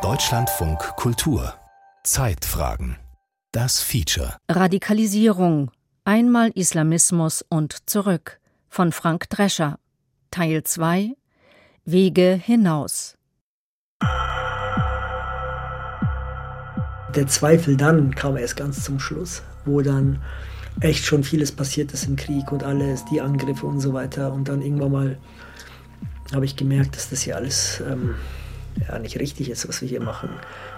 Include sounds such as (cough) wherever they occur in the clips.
Deutschlandfunk Kultur. Zeitfragen. Das Feature. Radikalisierung. Einmal Islamismus und zurück. Von Frank Drescher. Teil 2 Wege hinaus. Der Zweifel dann kam erst ganz zum Schluss, wo dann echt schon vieles passiert ist im Krieg und alles, die Angriffe und so weiter. Und dann irgendwann mal habe ich gemerkt, dass das hier alles ähm, ja, nicht richtig ist, was wir hier machen.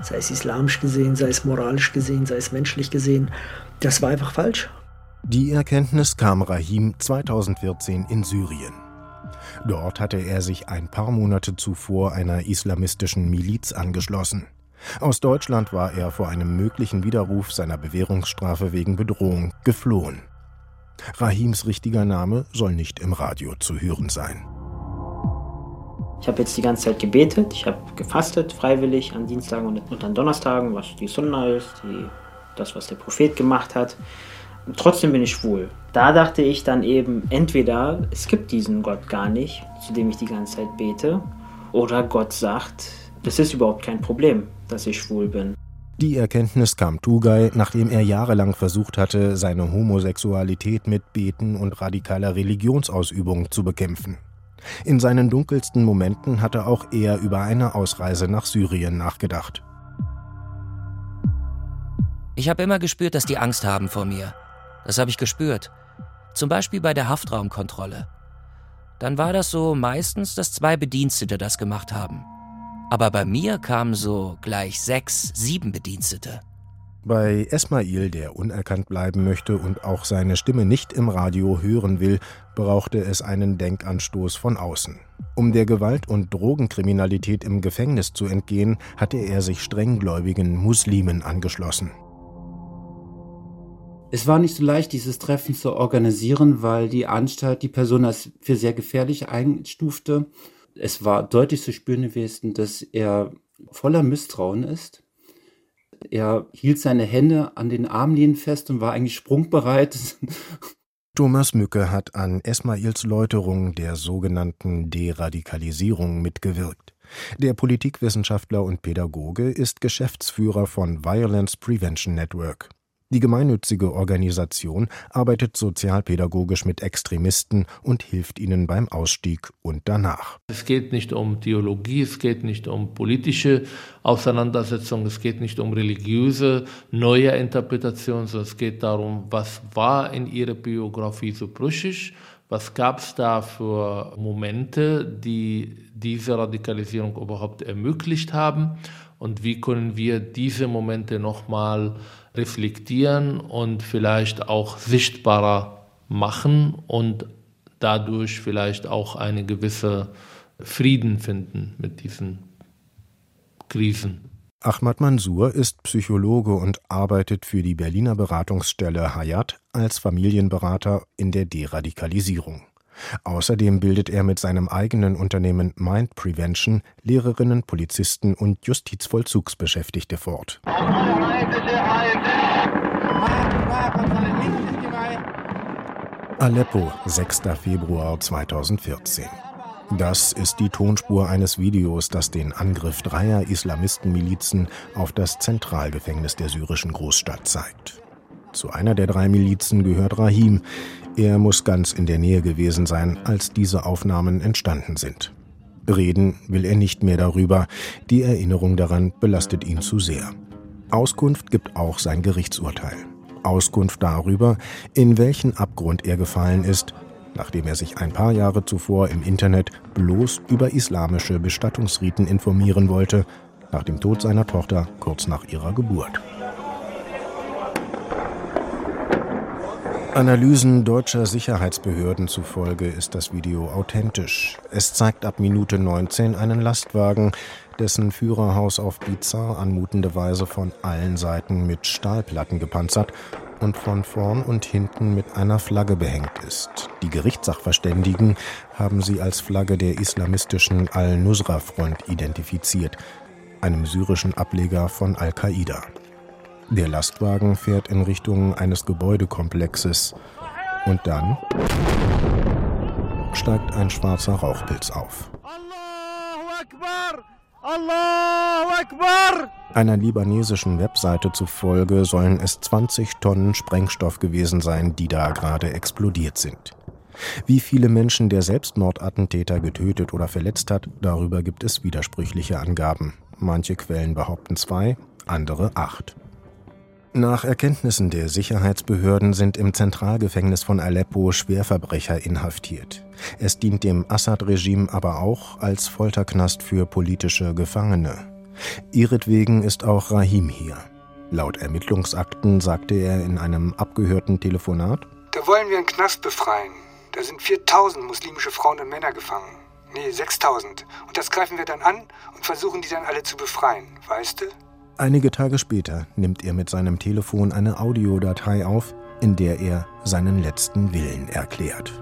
Sei es islamisch gesehen, sei es moralisch gesehen, sei es menschlich gesehen. Das war einfach falsch. Die Erkenntnis kam Rahim 2014 in Syrien. Dort hatte er sich ein paar Monate zuvor einer islamistischen Miliz angeschlossen. Aus Deutschland war er vor einem möglichen Widerruf seiner Bewährungsstrafe wegen Bedrohung geflohen. Rahims richtiger Name soll nicht im Radio zu hören sein. Ich habe jetzt die ganze Zeit gebetet, ich habe gefastet freiwillig an Dienstagen und an Donnerstagen, was die Sunna ist, die, das, was der Prophet gemacht hat. Und trotzdem bin ich schwul. Da dachte ich dann eben, entweder es gibt diesen Gott gar nicht, zu dem ich die ganze Zeit bete, oder Gott sagt, das ist überhaupt kein Problem, dass ich schwul bin. Die Erkenntnis kam Tugay, nachdem er jahrelang versucht hatte, seine Homosexualität mit Beten und radikaler Religionsausübung zu bekämpfen. In seinen dunkelsten Momenten hatte auch er über eine Ausreise nach Syrien nachgedacht. Ich habe immer gespürt, dass die Angst haben vor mir. Das habe ich gespürt. Zum Beispiel bei der Haftraumkontrolle. Dann war das so meistens, dass zwei Bedienstete das gemacht haben. Aber bei mir kamen so gleich sechs, sieben Bedienstete. Bei Esmail, der unerkannt bleiben möchte und auch seine Stimme nicht im Radio hören will, brauchte es einen Denkanstoß von außen. Um der Gewalt- und Drogenkriminalität im Gefängnis zu entgehen, hatte er sich strenggläubigen Muslimen angeschlossen. Es war nicht so leicht, dieses Treffen zu organisieren, weil die Anstalt die Person als für sehr gefährlich einstufte es war deutlich zu spüren gewesen, dass er voller Misstrauen ist. Er hielt seine Hände an den Armlehnen fest und war eigentlich sprungbereit. (laughs) Thomas Mücke hat an Esmails Läuterung der sogenannten Deradikalisierung mitgewirkt. Der Politikwissenschaftler und Pädagoge ist Geschäftsführer von Violence Prevention Network. Die gemeinnützige Organisation arbeitet sozialpädagogisch mit Extremisten und hilft ihnen beim Ausstieg und danach. Es geht nicht um Theologie, es geht nicht um politische Auseinandersetzung, es geht nicht um religiöse neue Interpretation, sondern es geht darum, was war in ihrer Biografie so brüchig, was gab es da für Momente, die diese Radikalisierung überhaupt ermöglicht haben und wie können wir diese Momente nochmal reflektieren und vielleicht auch sichtbarer machen und dadurch vielleicht auch eine gewisse Frieden finden mit diesen Krisen. Ahmad Mansour ist Psychologe und arbeitet für die Berliner Beratungsstelle Hayat als Familienberater in der Deradikalisierung. Außerdem bildet er mit seinem eigenen Unternehmen Mind Prevention Lehrerinnen, Polizisten und Justizvollzugsbeschäftigte fort. Aleppo, 6. Februar 2014. Das ist die Tonspur eines Videos, das den Angriff dreier Islamistenmilizen auf das Zentralgefängnis der syrischen Großstadt zeigt. Zu einer der drei Milizen gehört Rahim. Er muss ganz in der Nähe gewesen sein, als diese Aufnahmen entstanden sind. Reden will er nicht mehr darüber. Die Erinnerung daran belastet ihn zu sehr. Auskunft gibt auch sein Gerichtsurteil. Auskunft darüber, in welchen Abgrund er gefallen ist, nachdem er sich ein paar Jahre zuvor im Internet bloß über islamische Bestattungsriten informieren wollte, nach dem Tod seiner Tochter kurz nach ihrer Geburt. Analysen deutscher Sicherheitsbehörden zufolge ist das Video authentisch. Es zeigt ab Minute 19 einen Lastwagen, dessen Führerhaus auf bizarr anmutende Weise von allen Seiten mit Stahlplatten gepanzert und von vorn und hinten mit einer Flagge behängt ist. Die Gerichtssachverständigen haben sie als Flagge der islamistischen Al-Nusra-Front identifiziert, einem syrischen Ableger von Al-Qaida. Der Lastwagen fährt in Richtung eines Gebäudekomplexes und dann steigt ein schwarzer Rauchpilz auf. Allahu Akbar! Einer libanesischen Webseite zufolge sollen es 20 Tonnen Sprengstoff gewesen sein, die da gerade explodiert sind. Wie viele Menschen der Selbstmordattentäter getötet oder verletzt hat, darüber gibt es widersprüchliche Angaben. Manche Quellen behaupten zwei, andere acht. Nach Erkenntnissen der Sicherheitsbehörden sind im Zentralgefängnis von Aleppo Schwerverbrecher inhaftiert. Es dient dem Assad-Regime aber auch als Folterknast für politische Gefangene. Ihretwegen ist auch Rahim hier. Laut Ermittlungsakten sagte er in einem abgehörten Telefonat: Da wollen wir einen Knast befreien. Da sind 4000 muslimische Frauen und Männer gefangen. Nee, 6000. Und das greifen wir dann an und versuchen die dann alle zu befreien, weißt du? Einige Tage später nimmt er mit seinem Telefon eine Audiodatei auf, in der er seinen letzten Willen erklärt.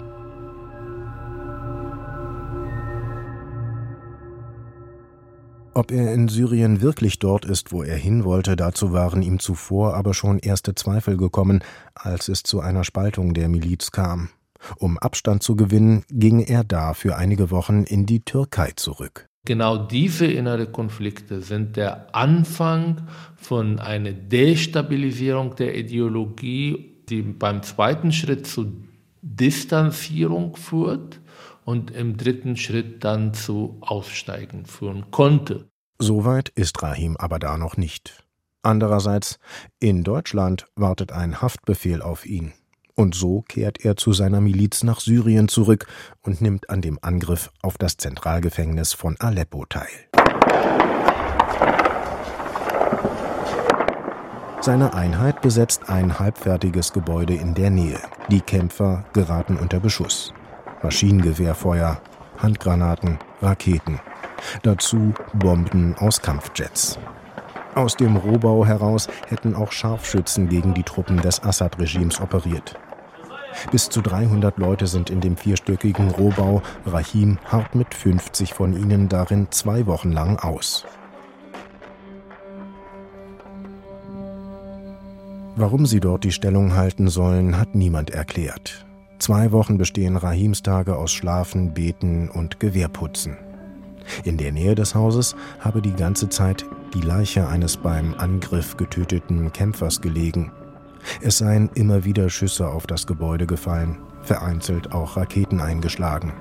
Ob er in Syrien wirklich dort ist, wo er hin wollte, dazu waren ihm zuvor aber schon erste Zweifel gekommen, als es zu einer Spaltung der Miliz kam. Um Abstand zu gewinnen, ging er da für einige Wochen in die Türkei zurück. Genau diese innere Konflikte sind der Anfang von einer Destabilisierung der Ideologie, die beim zweiten Schritt zu Distanzierung führt und im dritten Schritt dann zu Aussteigen führen konnte. Soweit ist Rahim aber da noch nicht. Andererseits, in Deutschland wartet ein Haftbefehl auf ihn. Und so kehrt er zu seiner Miliz nach Syrien zurück und nimmt an dem Angriff auf das Zentralgefängnis von Aleppo teil. Seine Einheit besetzt ein halbfertiges Gebäude in der Nähe. Die Kämpfer geraten unter Beschuss. Maschinengewehrfeuer, Handgranaten, Raketen. Dazu Bomben aus Kampfjets. Aus dem Rohbau heraus hätten auch Scharfschützen gegen die Truppen des Assad-Regimes operiert. Bis zu 300 Leute sind in dem vierstöckigen Rohbau. Rahim harrt mit 50 von ihnen darin zwei Wochen lang aus. Warum sie dort die Stellung halten sollen, hat niemand erklärt. Zwei Wochen bestehen Rahims Tage aus Schlafen, Beten und Gewehrputzen. In der Nähe des Hauses habe die ganze Zeit die Leiche eines beim Angriff getöteten Kämpfers gelegen. Es seien immer wieder Schüsse auf das Gebäude gefallen, vereinzelt auch Raketen eingeschlagen.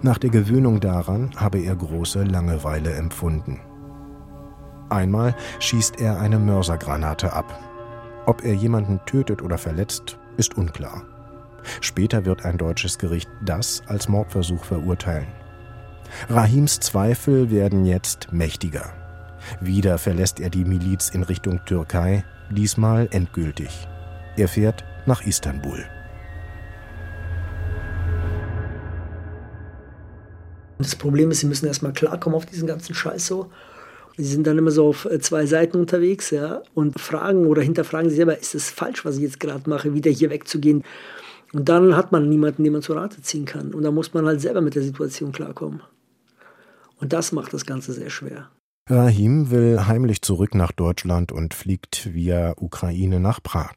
Nach der Gewöhnung daran habe er große Langeweile empfunden. Einmal schießt er eine Mörsergranate ab. Ob er jemanden tötet oder verletzt, ist unklar. Später wird ein deutsches Gericht das als Mordversuch verurteilen. Rahims Zweifel werden jetzt mächtiger. Wieder verlässt er die Miliz in Richtung Türkei, diesmal endgültig. Er fährt nach Istanbul. Das Problem ist, sie müssen erstmal klarkommen auf diesen ganzen Scheiß so. Sie sind dann immer so auf äh, zwei Seiten unterwegs, ja, und fragen oder hinterfragen sich selber, ist es falsch, was ich jetzt gerade mache, wieder hier wegzugehen? Und dann hat man niemanden, den man zur Rate ziehen kann. Und dann muss man halt selber mit der Situation klarkommen. Und das macht das Ganze sehr schwer. Rahim will heimlich zurück nach Deutschland und fliegt via Ukraine nach Prag.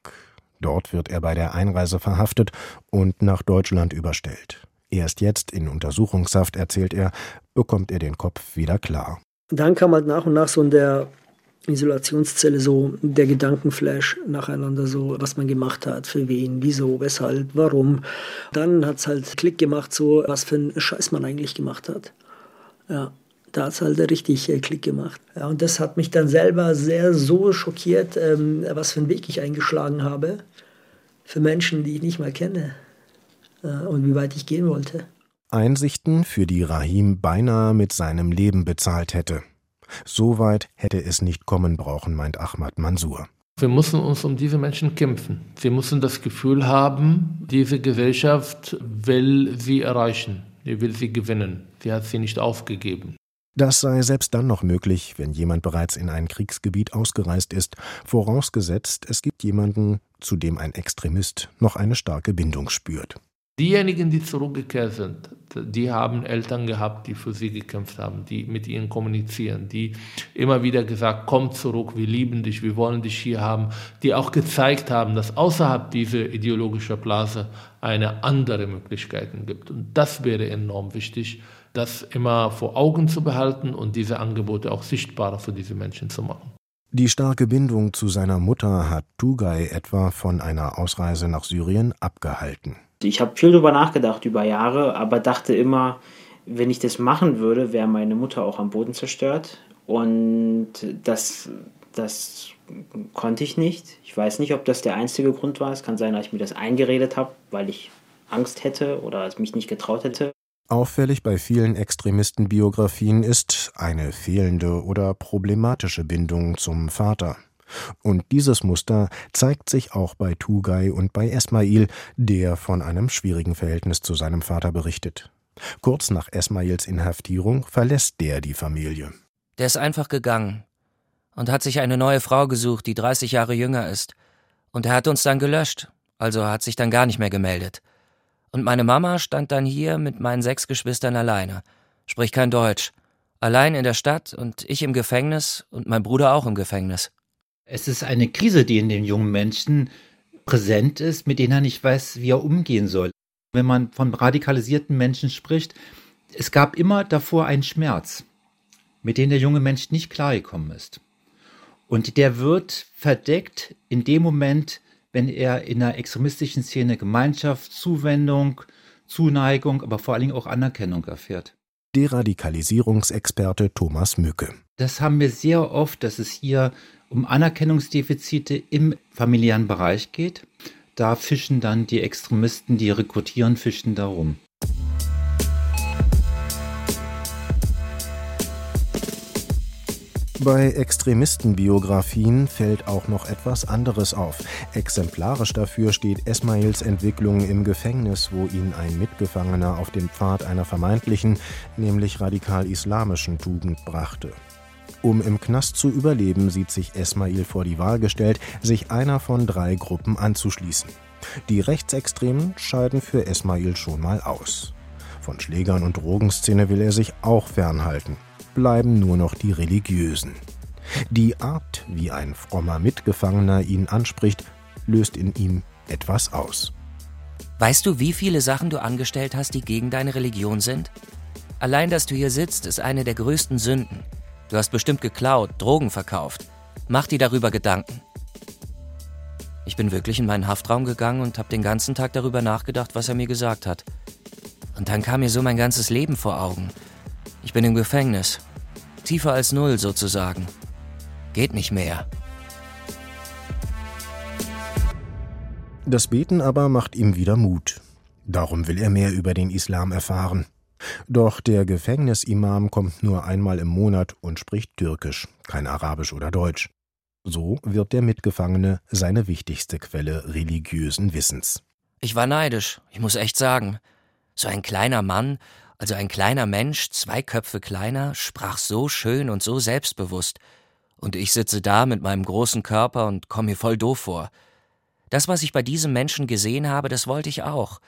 Dort wird er bei der Einreise verhaftet und nach Deutschland überstellt. Erst jetzt in Untersuchungshaft, erzählt er, bekommt er den Kopf wieder klar. Dann kam halt nach und nach so in der Isolationszelle so der Gedankenflash nacheinander, so was man gemacht hat, für wen, wieso, weshalb, warum. Dann hat es halt Klick gemacht, so was für einen Scheiß man eigentlich gemacht hat. Ja da hat es halt richtig äh, Klick gemacht. Ja, und das hat mich dann selber sehr so schockiert, ähm, was für einen Weg ich eingeschlagen habe für Menschen, die ich nicht mal kenne äh, und wie weit ich gehen wollte. Einsichten, für die Rahim beinahe mit seinem Leben bezahlt hätte. So weit hätte es nicht kommen brauchen, meint Ahmad Mansour. Wir müssen uns um diese Menschen kämpfen. Wir müssen das Gefühl haben, diese Gesellschaft will sie erreichen, sie will sie gewinnen. Sie hat sie nicht aufgegeben. Das sei selbst dann noch möglich, wenn jemand bereits in ein Kriegsgebiet ausgereist ist, vorausgesetzt es gibt jemanden, zu dem ein Extremist noch eine starke Bindung spürt. Diejenigen, die zurückgekehrt sind, die haben Eltern gehabt, die für sie gekämpft haben, die mit ihnen kommunizieren, die immer wieder gesagt, komm zurück, wir lieben dich, wir wollen dich hier haben, die auch gezeigt haben, dass außerhalb dieser ideologischen Blase eine andere Möglichkeiten gibt. Und das wäre enorm wichtig das immer vor Augen zu behalten und diese Angebote auch sichtbarer für diese Menschen zu machen. Die starke Bindung zu seiner Mutter hat Tugay etwa von einer Ausreise nach Syrien abgehalten. Ich habe viel darüber nachgedacht über Jahre, aber dachte immer, wenn ich das machen würde, wäre meine Mutter auch am Boden zerstört. Und das, das konnte ich nicht. Ich weiß nicht, ob das der einzige Grund war. Es kann sein, dass ich mir das eingeredet habe, weil ich Angst hätte oder es mich nicht getraut hätte. Auffällig bei vielen Extremistenbiografien ist eine fehlende oder problematische Bindung zum Vater. Und dieses Muster zeigt sich auch bei Tugay und bei Esmail, der von einem schwierigen Verhältnis zu seinem Vater berichtet. Kurz nach Esmails Inhaftierung verlässt der die Familie. Der ist einfach gegangen und hat sich eine neue Frau gesucht, die 30 Jahre jünger ist. Und er hat uns dann gelöscht, also hat sich dann gar nicht mehr gemeldet. Und meine Mama stand dann hier mit meinen sechs Geschwistern alleine, spricht kein Deutsch, allein in der Stadt und ich im Gefängnis und mein Bruder auch im Gefängnis. Es ist eine Krise, die in den jungen Menschen präsent ist, mit denen er nicht weiß, wie er umgehen soll. Wenn man von radikalisierten Menschen spricht, es gab immer davor einen Schmerz, mit dem der junge Mensch nicht klargekommen ist. Und der wird verdeckt in dem Moment, wenn er in einer extremistischen Szene Gemeinschaft, Zuwendung, Zuneigung, aber vor allen Dingen auch Anerkennung erfährt. Deradikalisierungsexperte Thomas Mücke. Das haben wir sehr oft, dass es hier um Anerkennungsdefizite im familiären Bereich geht da fischen dann die Extremisten, die rekrutieren, fischen darum. Bei Extremistenbiografien fällt auch noch etwas anderes auf. Exemplarisch dafür steht Esmails Entwicklung im Gefängnis, wo ihn ein Mitgefangener auf den Pfad einer vermeintlichen, nämlich radikal-islamischen Tugend brachte. Um im Knast zu überleben, sieht sich Esmail vor die Wahl gestellt, sich einer von drei Gruppen anzuschließen. Die Rechtsextremen scheiden für Esmail schon mal aus. Von Schlägern und Drogenszene will er sich auch fernhalten. Bleiben nur noch die Religiösen. Die Art, wie ein frommer Mitgefangener ihn anspricht, löst in ihm etwas aus. Weißt du, wie viele Sachen du angestellt hast, die gegen deine Religion sind? Allein, dass du hier sitzt, ist eine der größten Sünden. Du hast bestimmt geklaut, Drogen verkauft. Mach dir darüber Gedanken. Ich bin wirklich in meinen Haftraum gegangen und habe den ganzen Tag darüber nachgedacht, was er mir gesagt hat. Und dann kam mir so mein ganzes Leben vor Augen. Ich bin im Gefängnis. Tiefer als null sozusagen. Geht nicht mehr. Das Beten aber macht ihm wieder Mut. Darum will er mehr über den Islam erfahren. Doch der Gefängnisimam kommt nur einmal im Monat und spricht Türkisch, kein Arabisch oder Deutsch. So wird der Mitgefangene seine wichtigste Quelle religiösen Wissens. Ich war neidisch, ich muss echt sagen. So ein kleiner Mann, also ein kleiner Mensch, zwei Köpfe kleiner, sprach so schön und so selbstbewusst. Und ich sitze da mit meinem großen Körper und komme mir voll doof vor. Das, was ich bei diesem Menschen gesehen habe, das wollte ich auch.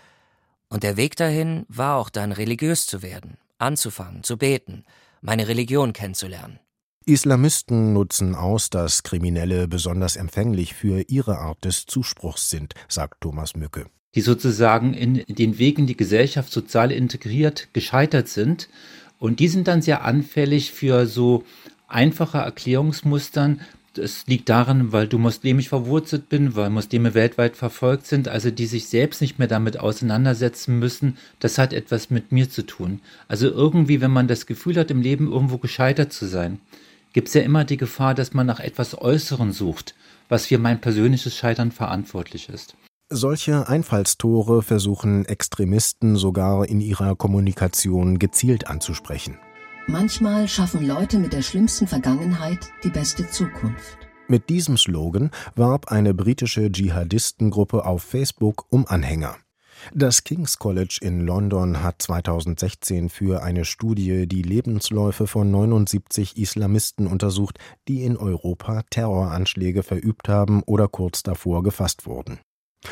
Und der Weg dahin war auch dann religiös zu werden, anzufangen, zu beten, meine Religion kennenzulernen. Islamisten nutzen aus, dass Kriminelle besonders empfänglich für ihre Art des Zuspruchs sind, sagt Thomas Mücke. Die sozusagen in den Weg in die Gesellschaft sozial integriert gescheitert sind. Und die sind dann sehr anfällig für so einfache Erklärungsmustern, es liegt daran, weil du muslimisch verwurzelt bin, weil Muslime weltweit verfolgt sind, also die sich selbst nicht mehr damit auseinandersetzen müssen. Das hat etwas mit mir zu tun. Also irgendwie, wenn man das Gefühl hat, im Leben irgendwo gescheitert zu sein, gibt es ja immer die Gefahr, dass man nach etwas Äußeren sucht, was für mein persönliches Scheitern verantwortlich ist. Solche Einfallstore versuchen Extremisten sogar in ihrer Kommunikation gezielt anzusprechen. Manchmal schaffen Leute mit der schlimmsten Vergangenheit die beste Zukunft. Mit diesem Slogan warb eine britische Dschihadistengruppe auf Facebook um Anhänger. Das King's College in London hat 2016 für eine Studie die Lebensläufe von 79 Islamisten untersucht, die in Europa Terroranschläge verübt haben oder kurz davor gefasst wurden.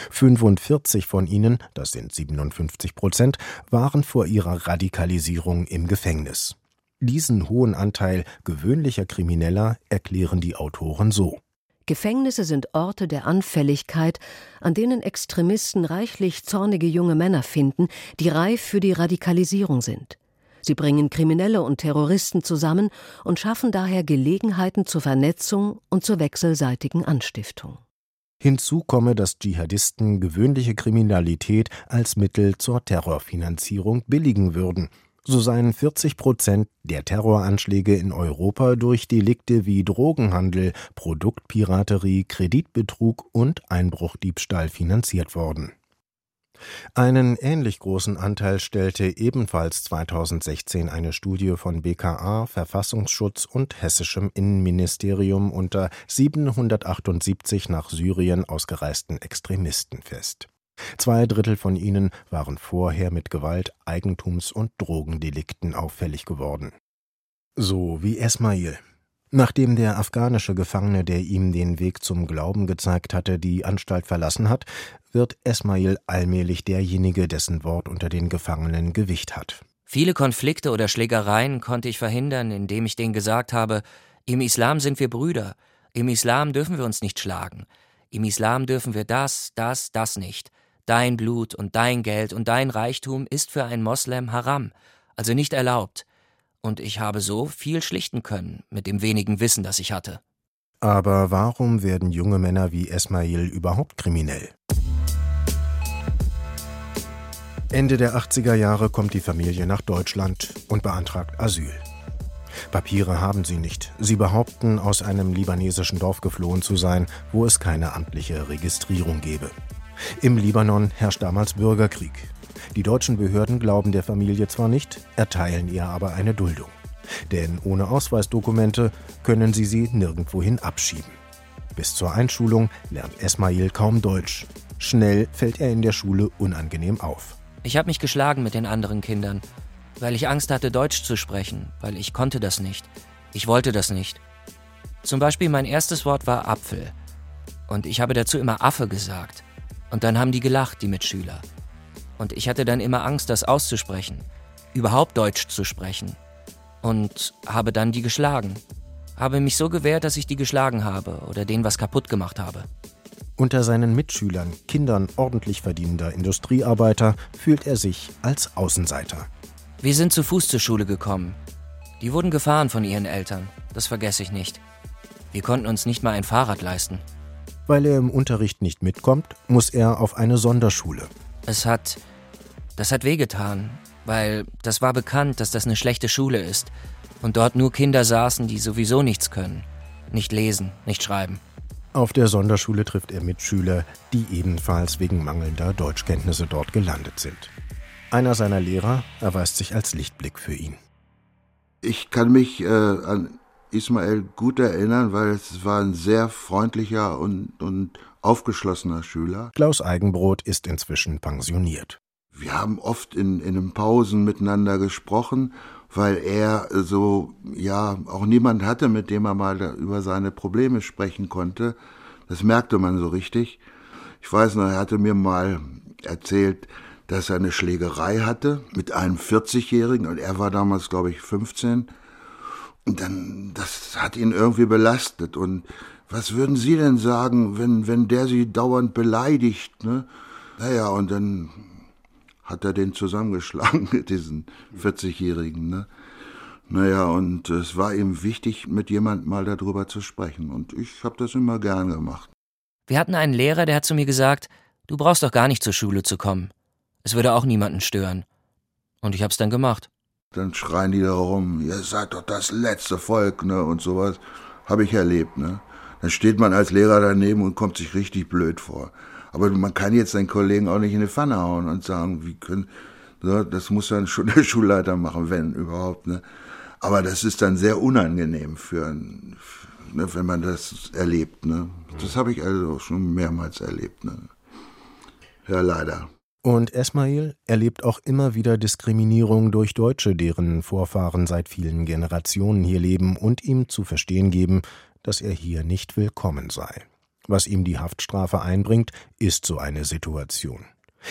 45 von ihnen, das sind 57 Prozent, waren vor ihrer Radikalisierung im Gefängnis. Diesen hohen Anteil gewöhnlicher Krimineller erklären die Autoren so. Gefängnisse sind Orte der Anfälligkeit, an denen Extremisten reichlich zornige junge Männer finden, die reif für die Radikalisierung sind. Sie bringen Kriminelle und Terroristen zusammen und schaffen daher Gelegenheiten zur Vernetzung und zur wechselseitigen Anstiftung. Hinzu komme, dass Dschihadisten gewöhnliche Kriminalität als Mittel zur Terrorfinanzierung billigen würden. So seien 40 Prozent der Terroranschläge in Europa durch Delikte wie Drogenhandel, Produktpiraterie, Kreditbetrug und Einbruchdiebstahl finanziert worden einen ähnlich großen Anteil stellte ebenfalls 2016 eine Studie von BKA, Verfassungsschutz und hessischem Innenministerium unter 778 nach Syrien ausgereisten Extremisten fest. Zwei Drittel von ihnen waren vorher mit Gewalt, Eigentums- und Drogendelikten auffällig geworden. So wie Esmail, Nachdem der afghanische Gefangene, der ihm den Weg zum Glauben gezeigt hatte, die Anstalt verlassen hat, wird Esmail allmählich derjenige, dessen Wort unter den Gefangenen Gewicht hat. Viele Konflikte oder Schlägereien konnte ich verhindern, indem ich denen gesagt habe, im Islam sind wir Brüder, im Islam dürfen wir uns nicht schlagen, im Islam dürfen wir das, das, das nicht. Dein Blut und dein Geld und dein Reichtum ist für einen Moslem haram, also nicht erlaubt und ich habe so viel schlichten können mit dem wenigen Wissen, das ich hatte. Aber warum werden junge Männer wie Esmail überhaupt kriminell? Ende der 80er Jahre kommt die Familie nach Deutschland und beantragt Asyl. Papiere haben sie nicht. Sie behaupten, aus einem libanesischen Dorf geflohen zu sein, wo es keine amtliche Registrierung gebe. Im Libanon herrscht damals Bürgerkrieg. Die deutschen Behörden glauben der Familie zwar nicht, erteilen ihr aber eine Duldung. Denn ohne Ausweisdokumente können sie sie nirgendwohin abschieben. Bis zur Einschulung lernt Esmail kaum Deutsch. Schnell fällt er in der Schule unangenehm auf. Ich habe mich geschlagen mit den anderen Kindern, weil ich Angst hatte, Deutsch zu sprechen, weil ich konnte das nicht. Ich wollte das nicht. Zum Beispiel mein erstes Wort war Apfel. Und ich habe dazu immer Affe gesagt. Und dann haben die gelacht, die Mitschüler. Und ich hatte dann immer Angst, das auszusprechen, überhaupt Deutsch zu sprechen. Und habe dann die geschlagen. Habe mich so gewehrt, dass ich die geschlagen habe oder denen was kaputt gemacht habe. Unter seinen Mitschülern, Kindern ordentlich verdienender Industriearbeiter, fühlt er sich als Außenseiter. Wir sind zu Fuß zur Schule gekommen. Die wurden gefahren von ihren Eltern, das vergesse ich nicht. Wir konnten uns nicht mal ein Fahrrad leisten. Weil er im Unterricht nicht mitkommt, muss er auf eine Sonderschule. Es hat das hat wehgetan, weil das war bekannt, dass das eine schlechte Schule ist und dort nur Kinder saßen, die sowieso nichts können. Nicht lesen, nicht schreiben. Auf der Sonderschule trifft er Mitschüler, die ebenfalls wegen mangelnder Deutschkenntnisse dort gelandet sind. Einer seiner Lehrer erweist sich als Lichtblick für ihn. Ich kann mich äh, an Ismael gut erinnern, weil es war ein sehr freundlicher und, und aufgeschlossener Schüler. Klaus Eigenbrot ist inzwischen pensioniert. Wir haben oft in, in den Pausen miteinander gesprochen, weil er so, ja, auch niemand hatte, mit dem er mal über seine Probleme sprechen konnte. Das merkte man so richtig. Ich weiß noch, er hatte mir mal erzählt, dass er eine Schlägerei hatte mit einem 40-Jährigen und er war damals, glaube ich, 15. Dann, das hat ihn irgendwie belastet. Und was würden Sie denn sagen, wenn, wenn der Sie dauernd beleidigt, ne? Naja, und dann hat er den zusammengeschlagen, (laughs) diesen 40-Jährigen. Ne? Naja, und es war ihm wichtig, mit jemandem mal darüber zu sprechen. Und ich habe das immer gern gemacht. Wir hatten einen Lehrer, der hat zu mir gesagt, du brauchst doch gar nicht zur Schule zu kommen. Es würde auch niemanden stören. Und ich hab's dann gemacht. Dann schreien die da rum, ihr seid doch das letzte Volk, ne, und sowas. Habe ich erlebt, ne. Dann steht man als Lehrer daneben und kommt sich richtig blöd vor. Aber man kann jetzt seinen Kollegen auch nicht in die Pfanne hauen und sagen, wie können, so, das muss dann schon der (laughs) Schulleiter machen, wenn überhaupt. Ne? Aber das ist dann sehr unangenehm für, ein, ne, wenn man das erlebt. Ne? Das habe ich also schon mehrmals erlebt. Ne? Ja, leider. Und Esmail erlebt auch immer wieder Diskriminierung durch Deutsche, deren Vorfahren seit vielen Generationen hier leben und ihm zu verstehen geben, dass er hier nicht willkommen sei. Was ihm die Haftstrafe einbringt, ist so eine Situation.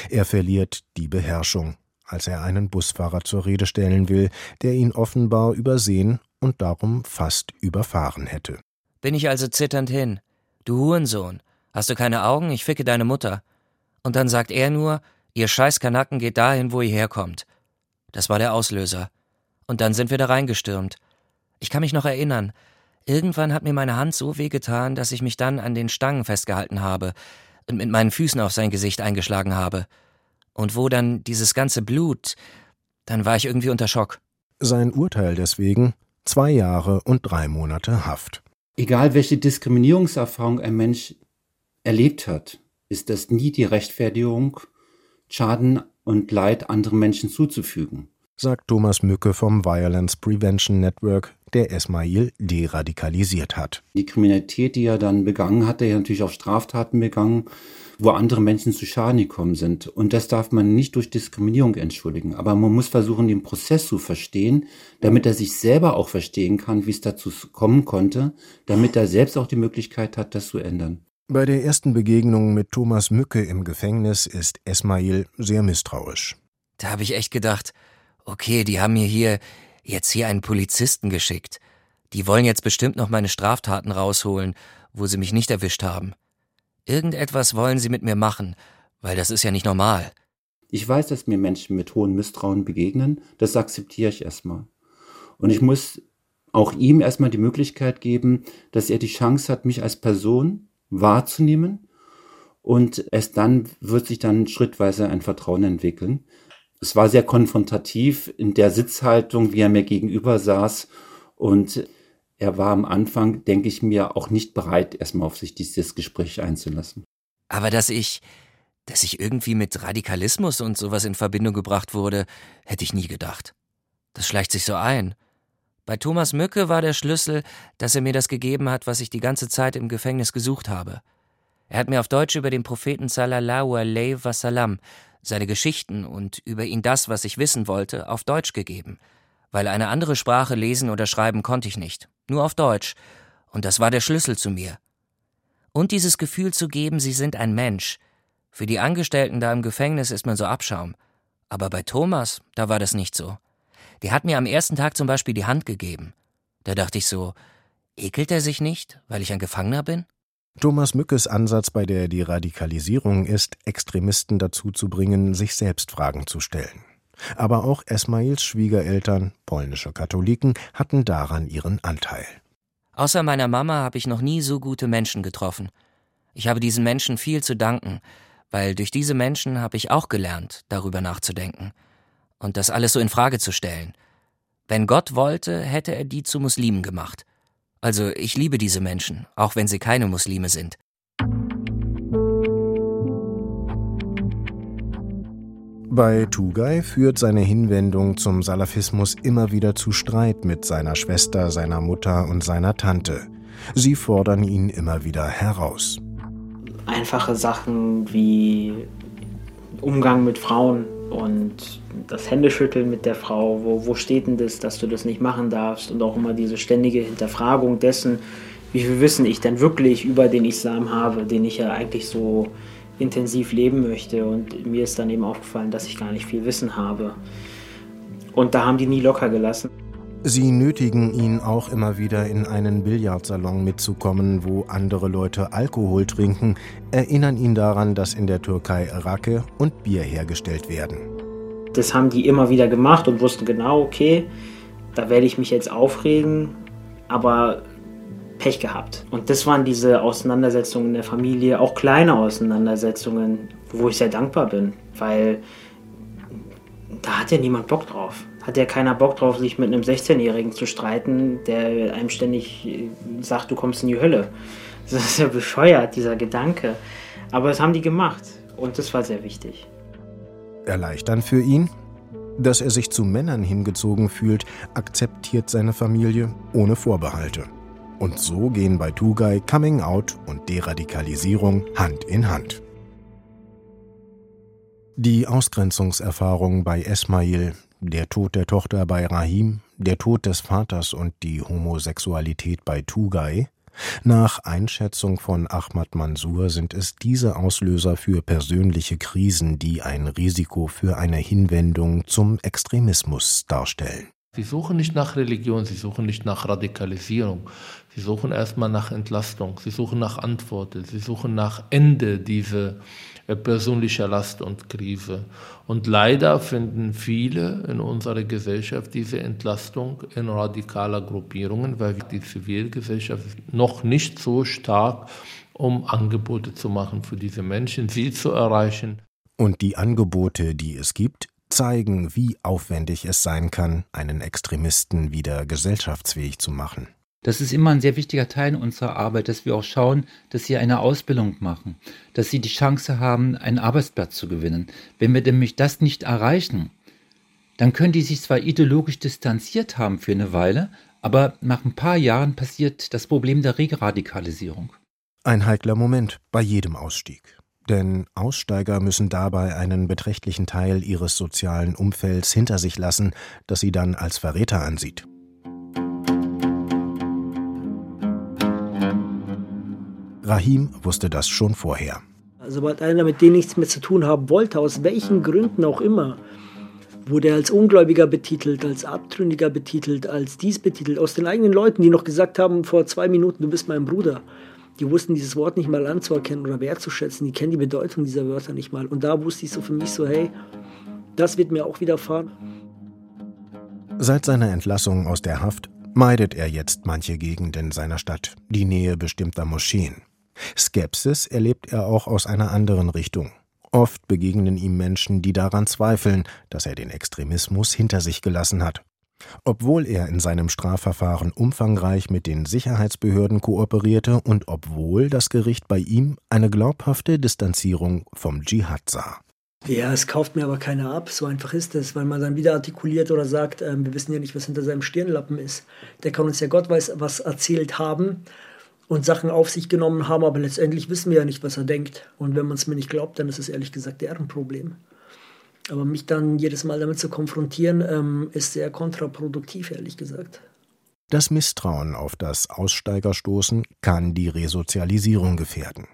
Er verliert die Beherrschung, als er einen Busfahrer zur Rede stellen will, der ihn offenbar übersehen und darum fast überfahren hätte. Bin ich also zitternd hin. Du Hurensohn, hast du keine Augen? Ich ficke deine Mutter. Und dann sagt er nur, ihr Scheißkanacken geht dahin, wo ihr herkommt. Das war der Auslöser. Und dann sind wir da reingestürmt. Ich kann mich noch erinnern. Irgendwann hat mir meine Hand so wehgetan, dass ich mich dann an den Stangen festgehalten habe und mit meinen Füßen auf sein Gesicht eingeschlagen habe. Und wo dann dieses ganze Blut, dann war ich irgendwie unter Schock. Sein Urteil deswegen zwei Jahre und drei Monate Haft. Egal welche Diskriminierungserfahrung ein Mensch erlebt hat, ist das nie die Rechtfertigung, Schaden und Leid anderen Menschen zuzufügen. Sagt Thomas Mücke vom Violence Prevention Network, der Esmail deradikalisiert hat. Die Kriminalität, die er dann begangen hat, er hat natürlich auch Straftaten begangen, wo andere Menschen zu Schaden gekommen sind. Und das darf man nicht durch Diskriminierung entschuldigen. Aber man muss versuchen, den Prozess zu verstehen, damit er sich selber auch verstehen kann, wie es dazu kommen konnte, damit er selbst auch die Möglichkeit hat, das zu ändern. Bei der ersten Begegnung mit Thomas Mücke im Gefängnis ist Esmail sehr misstrauisch. Da habe ich echt gedacht, okay, die haben mir hier jetzt hier einen Polizisten geschickt. Die wollen jetzt bestimmt noch meine Straftaten rausholen, wo sie mich nicht erwischt haben. Irgendetwas wollen sie mit mir machen, weil das ist ja nicht normal. Ich weiß, dass mir Menschen mit hohem Misstrauen begegnen, das akzeptiere ich erstmal. Und ich muss auch ihm erstmal die Möglichkeit geben, dass er die Chance hat, mich als Person wahrzunehmen und erst dann wird sich dann schrittweise ein Vertrauen entwickeln. Es war sehr konfrontativ in der Sitzhaltung, wie er mir gegenüber saß und er war am Anfang, denke ich mir, auch nicht bereit, erstmal auf sich dieses Gespräch einzulassen. Aber dass ich, dass ich irgendwie mit Radikalismus und sowas in Verbindung gebracht wurde, hätte ich nie gedacht. Das schleicht sich so ein. Bei Thomas Mücke war der Schlüssel, dass er mir das gegeben hat, was ich die ganze Zeit im Gefängnis gesucht habe. Er hat mir auf Deutsch über den Propheten Sallallahu alaihi wasallam seine Geschichten und über ihn das, was ich wissen wollte, auf Deutsch gegeben, weil eine andere Sprache lesen oder schreiben konnte ich nicht nur auf Deutsch, und das war der Schlüssel zu mir. Und dieses Gefühl zu geben, sie sind ein Mensch. Für die Angestellten da im Gefängnis ist man so Abschaum. Aber bei Thomas, da war das nicht so. Der hat mir am ersten Tag zum Beispiel die Hand gegeben. Da dachte ich so, ekelt er sich nicht, weil ich ein Gefangener bin? Thomas Mückes Ansatz bei der Deradikalisierung ist, Extremisten dazu zu bringen, sich selbst Fragen zu stellen. Aber auch Esmails Schwiegereltern, polnische Katholiken, hatten daran ihren Anteil. Außer meiner Mama habe ich noch nie so gute Menschen getroffen. Ich habe diesen Menschen viel zu danken, weil durch diese Menschen habe ich auch gelernt, darüber nachzudenken und das alles so in Frage zu stellen. Wenn Gott wollte, hätte er die zu Muslimen gemacht. Also ich liebe diese Menschen, auch wenn sie keine Muslime sind. Bei Tugay führt seine Hinwendung zum Salafismus immer wieder zu Streit mit seiner Schwester, seiner Mutter und seiner Tante. Sie fordern ihn immer wieder heraus. Einfache Sachen wie Umgang mit Frauen und das Händeschütteln mit der Frau, wo, wo steht denn das, dass du das nicht machen darfst und auch immer diese ständige Hinterfragung dessen, wie viel Wissen ich denn wirklich über den Islam habe, den ich ja eigentlich so intensiv leben möchte. Und mir ist dann eben aufgefallen, dass ich gar nicht viel Wissen habe. Und da haben die nie locker gelassen. Sie nötigen ihn auch immer wieder in einen Billardsalon mitzukommen, wo andere Leute Alkohol trinken, erinnern ihn daran, dass in der Türkei Rake und Bier hergestellt werden. Das haben die immer wieder gemacht und wussten genau, okay, da werde ich mich jetzt aufregen, aber Pech gehabt. Und das waren diese Auseinandersetzungen in der Familie, auch kleine Auseinandersetzungen, wo ich sehr dankbar bin, weil da hat ja niemand Bock drauf. Hat ja keiner Bock drauf, sich mit einem 16-Jährigen zu streiten, der einem ständig äh, sagt, du kommst in die Hölle. (laughs) Das ist ja bescheuert, dieser Gedanke. Aber das haben die gemacht und das war sehr wichtig. Erleichtern für ihn? Dass er sich zu Männern hingezogen fühlt, akzeptiert seine Familie ohne Vorbehalte. Und so gehen bei Tugay Coming Out und Deradikalisierung Hand in Hand. Die Ausgrenzungserfahrung bei Esmail, der Tod der Tochter bei Rahim, der Tod des Vaters und die Homosexualität bei Tugay, nach Einschätzung von Ahmad Mansour sind es diese Auslöser für persönliche Krisen, die ein Risiko für eine Hinwendung zum Extremismus darstellen. Sie suchen nicht nach Religion, sie suchen nicht nach Radikalisierung. Sie suchen erstmal nach Entlastung, sie suchen nach Antworten, sie suchen nach Ende dieser äh, persönlichen Last und Krise. Und leider finden viele in unserer Gesellschaft diese Entlastung in radikaler Gruppierungen, weil die Zivilgesellschaft noch nicht so stark, um Angebote zu machen für diese Menschen, sie zu erreichen. Und die Angebote, die es gibt, zeigen, wie aufwendig es sein kann, einen Extremisten wieder gesellschaftsfähig zu machen. Das ist immer ein sehr wichtiger Teil unserer Arbeit, dass wir auch schauen, dass sie eine Ausbildung machen, dass sie die Chance haben, einen Arbeitsplatz zu gewinnen. Wenn wir nämlich das nicht erreichen, dann können die sich zwar ideologisch distanziert haben für eine Weile, aber nach ein paar Jahren passiert das Problem der Reradikalisierung. Ein heikler Moment bei jedem Ausstieg. Denn Aussteiger müssen dabei einen beträchtlichen Teil ihres sozialen Umfelds hinter sich lassen, das sie dann als Verräter ansieht. Rahim wusste das schon vorher. Sobald einer mit denen nichts mehr zu tun haben wollte, aus welchen Gründen auch immer, wurde er als Ungläubiger betitelt, als Abtrünniger betitelt, als dies betitelt, aus den eigenen Leuten, die noch gesagt haben vor zwei Minuten, du bist mein Bruder die wussten dieses Wort nicht mal anzuerkennen oder wertzuschätzen, die kennen die Bedeutung dieser Wörter nicht mal. Und da wusste ich so für mich so, hey, das wird mir auch widerfahren. Seit seiner Entlassung aus der Haft meidet er jetzt manche Gegenden seiner Stadt, die Nähe bestimmter Moscheen. Skepsis erlebt er auch aus einer anderen Richtung. Oft begegnen ihm Menschen, die daran zweifeln, dass er den Extremismus hinter sich gelassen hat. Obwohl er in seinem Strafverfahren umfangreich mit den Sicherheitsbehörden kooperierte und obwohl das Gericht bei ihm eine glaubhafte Distanzierung vom Dschihad sah. Ja, es kauft mir aber keiner ab, so einfach ist es, weil man dann wieder artikuliert oder sagt, äh, wir wissen ja nicht, was hinter seinem Stirnlappen ist. Der kann uns ja Gott weiß was erzählt haben und Sachen auf sich genommen haben, aber letztendlich wissen wir ja nicht, was er denkt. Und wenn man es mir nicht glaubt, dann ist es ehrlich gesagt deren Problem. Aber mich dann jedes Mal damit zu konfrontieren, ähm, ist sehr kontraproduktiv, ehrlich gesagt. Das Misstrauen auf das Aussteigerstoßen kann die Resozialisierung gefährden.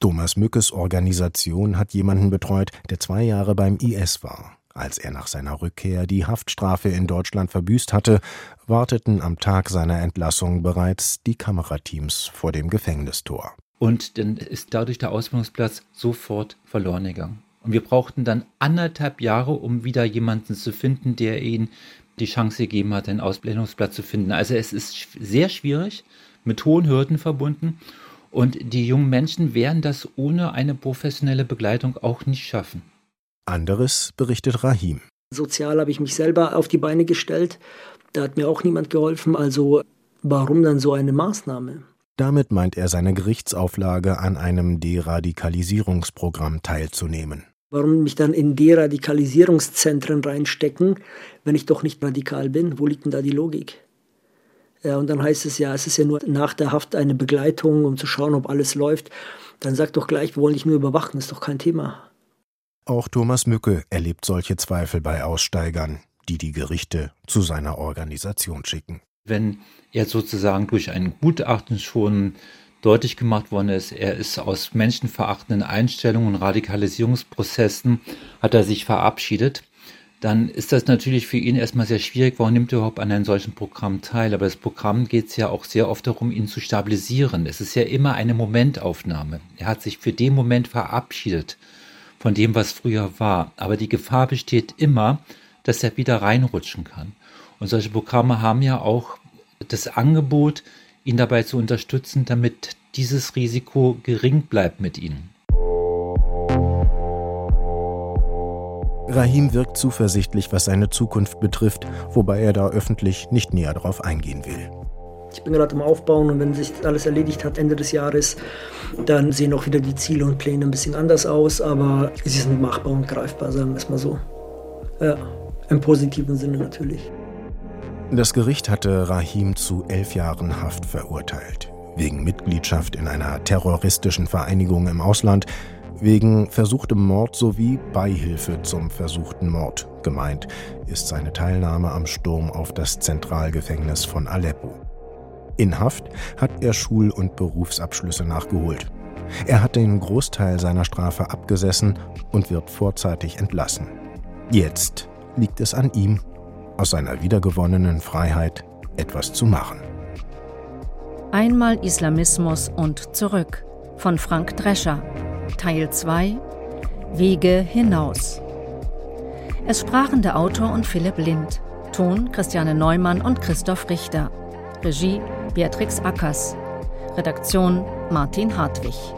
Thomas Mückes Organisation hat jemanden betreut, der zwei Jahre beim IS war. Als er nach seiner Rückkehr die Haftstrafe in Deutschland verbüßt hatte, warteten am Tag seiner Entlassung bereits die Kamerateams vor dem Gefängnistor. Und dann ist dadurch der Ausbildungsplatz sofort verloren gegangen. Und wir brauchten dann anderthalb Jahre, um wieder jemanden zu finden, der ihnen die Chance gegeben hat, einen Ausbildungsplatz zu finden. Also es ist sehr schwierig, mit hohen Hürden verbunden. Und die jungen Menschen werden das ohne eine professionelle Begleitung auch nicht schaffen. Anderes berichtet Rahim. Sozial habe ich mich selber auf die Beine gestellt. Da hat mir auch niemand geholfen. Also warum dann so eine Maßnahme? Damit meint er seine Gerichtsauflage, an einem Deradikalisierungsprogramm teilzunehmen. Warum mich dann in Deradikalisierungszentren reinstecken, wenn ich doch nicht radikal bin? Wo liegt denn da die Logik? Ja, und dann heißt es ja, es ist ja nur nach der Haft eine Begleitung, um zu schauen, ob alles läuft. Dann sag doch gleich, wir wollen dich nur überwachen, ist doch kein Thema. Auch Thomas Mücke erlebt solche Zweifel bei Aussteigern, die die Gerichte zu seiner Organisation schicken wenn er sozusagen durch ein Gutachten schon deutlich gemacht worden ist, er ist aus menschenverachtenden Einstellungen und Radikalisierungsprozessen, hat er sich verabschiedet, dann ist das natürlich für ihn erstmal sehr schwierig, warum nimmt er überhaupt an einem solchen Programm teil? Aber das Programm geht es ja auch sehr oft darum, ihn zu stabilisieren. Es ist ja immer eine Momentaufnahme. Er hat sich für den Moment verabschiedet von dem, was früher war. Aber die Gefahr besteht immer, dass er wieder reinrutschen kann. Und solche Programme haben ja auch das Angebot, ihn dabei zu unterstützen, damit dieses Risiko gering bleibt mit ihnen. Rahim wirkt zuversichtlich, was seine Zukunft betrifft, wobei er da öffentlich nicht näher darauf eingehen will. Ich bin gerade am Aufbauen und wenn sich alles erledigt hat Ende des Jahres, dann sehen auch wieder die Ziele und Pläne ein bisschen anders aus, aber sie sind machbar und greifbar, sagen wir es mal so. Ja, im positiven Sinne natürlich. Das Gericht hatte Rahim zu elf Jahren Haft verurteilt. Wegen Mitgliedschaft in einer terroristischen Vereinigung im Ausland, wegen versuchtem Mord sowie Beihilfe zum versuchten Mord. Gemeint ist seine Teilnahme am Sturm auf das Zentralgefängnis von Aleppo. In Haft hat er Schul- und Berufsabschlüsse nachgeholt. Er hat den Großteil seiner Strafe abgesessen und wird vorzeitig entlassen. Jetzt liegt es an ihm, aus seiner wiedergewonnenen Freiheit etwas zu machen. Einmal Islamismus und zurück von Frank Drescher. Teil 2 Wege hinaus. Es sprachen der Autor und Philipp Lind. Ton Christiane Neumann und Christoph Richter. Regie Beatrix Ackers. Redaktion Martin Hartwig.